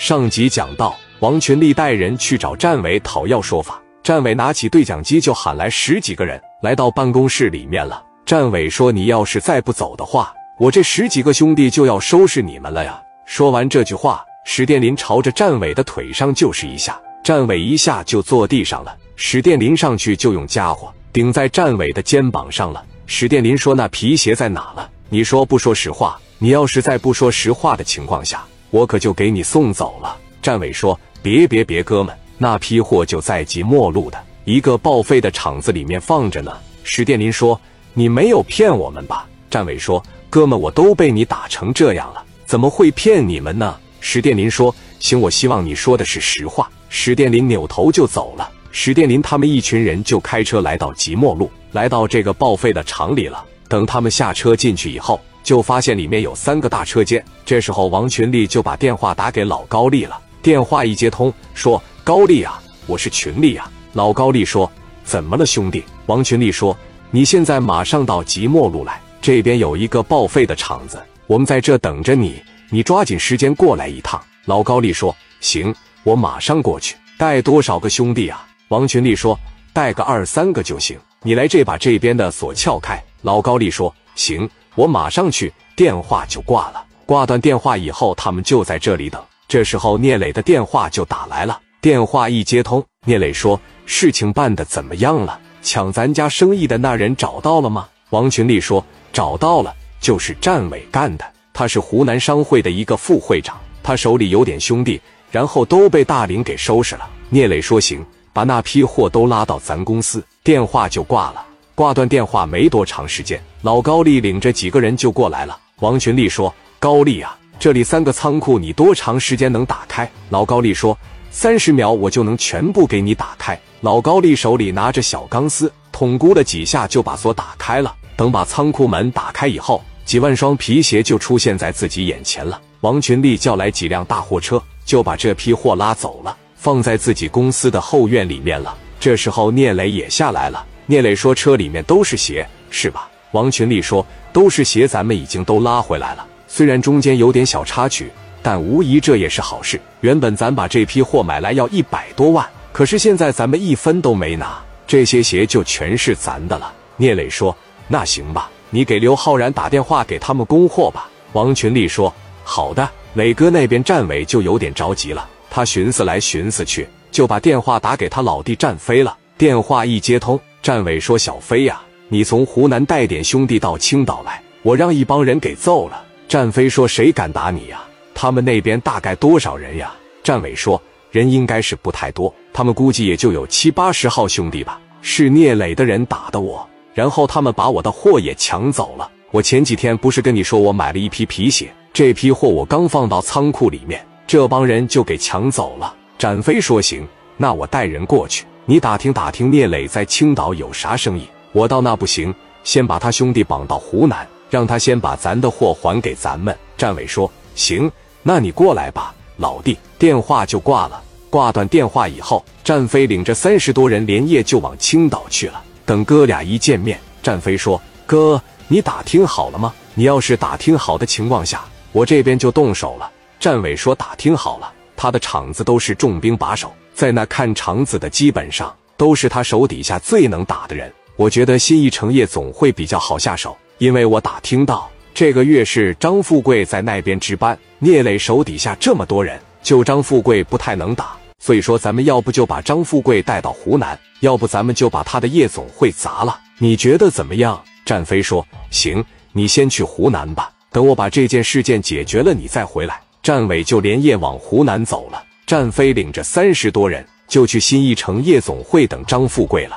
上集讲到，王群力带人去找战伟讨要说法。战伟拿起对讲机就喊来十几个人，来到办公室里面了。战伟说：“你要是再不走的话，我这十几个兄弟就要收拾你们了呀！”说完这句话，史殿林朝着战伟的腿上就是一下，战伟一下就坐地上了。史殿林上去就用家伙顶在战伟的肩膀上了。史殿林说：“那皮鞋在哪了？你说不说实话？你要是在不说实话的情况下。”我可就给你送走了。战伟说：“别别别，哥们，那批货就在即墨路的一个报废的厂子里面放着呢。”史殿林说：“你没有骗我们吧？”战伟说：“哥们，我都被你打成这样了，怎么会骗你们呢？”史殿林说：“行，我希望你说的是实话。”史殿林扭头就走了。史殿林他们一群人就开车来到即墨路，来到这个报废的厂里了。等他们下车进去以后。就发现里面有三个大车间。这时候，王群力就把电话打给老高丽了。电话一接通，说：“高丽啊，我是群力啊。”老高丽说：“怎么了，兄弟？”王群力说：“你现在马上到即墨路来，这边有一个报废的厂子，我们在这等着你，你抓紧时间过来一趟。”老高丽说：“行，我马上过去。带多少个兄弟啊？”王群力说：“带个二三个就行。你来这把这边的锁撬开。”老高丽说：“行。”我马上去，电话就挂了。挂断电话以后，他们就在这里等。这时候，聂磊的电话就打来了。电话一接通，聂磊说：“事情办得怎么样了？抢咱家生意的那人找到了吗？”王群力说：“找到了，就是战伟干的。他是湖南商会的一个副会长，他手里有点兄弟，然后都被大林给收拾了。”聂磊说：“行，把那批货都拉到咱公司。”电话就挂了。挂断电话没多长时间，老高丽领着几个人就过来了。王群力说：“高丽啊，这里三个仓库，你多长时间能打开？”老高丽说：“三十秒，我就能全部给你打开。”老高丽手里拿着小钢丝，捅咕了几下就把锁打开了。等把仓库门打开以后，几万双皮鞋就出现在自己眼前了。王群力叫来几辆大货车，就把这批货拉走了，放在自己公司的后院里面了。这时候，聂磊也下来了。聂磊说：“车里面都是鞋，是吧？”王群力说：“都是鞋，咱们已经都拉回来了。虽然中间有点小插曲，但无疑这也是好事。原本咱把这批货买来要一百多万，可是现在咱们一分都没拿，这些鞋就全是咱的了。”聂磊说：“那行吧，你给刘浩然打电话给他们供货吧。”王群力说：“好的。”磊哥那边战伟就有点着急了，他寻思来寻思去，就把电话打给他老弟战飞了。电话一接通。战伟说：“小飞呀，你从湖南带点兄弟到青岛来，我让一帮人给揍了。”战飞说：“谁敢打你呀？他们那边大概多少人呀？”战伟说：“人应该是不太多，他们估计也就有七八十号兄弟吧。是聂磊的人打的我，然后他们把我的货也抢走了。我前几天不是跟你说我买了一批皮鞋，这批货我刚放到仓库里面，这帮人就给抢走了。”展飞说：“行，那我带人过去。”你打听打听聂磊在青岛有啥生意？我到那不行，先把他兄弟绑到湖南，让他先把咱的货还给咱们。战伟说：“行，那你过来吧，老弟。”电话就挂了。挂断电话以后，战飞领着三十多人连夜就往青岛去了。等哥俩一见面，战飞说：“哥，你打听好了吗？你要是打听好的情况下，我这边就动手了。”战伟说：“打听好了，他的厂子都是重兵把守。”在那看场子的基本上都是他手底下最能打的人。我觉得新一城夜总会比较好下手，因为我打听到这个月是张富贵在那边值班。聂磊手底下这么多人，就张富贵不太能打，所以说咱们要不就把张富贵带到湖南，要不咱们就把他的夜总会砸了。你觉得怎么样？战飞说：“行，你先去湖南吧，等我把这件事件解决了，你再回来。”战伟就连夜往湖南走了。战飞领着三十多人就去新一城夜总会等张富贵了。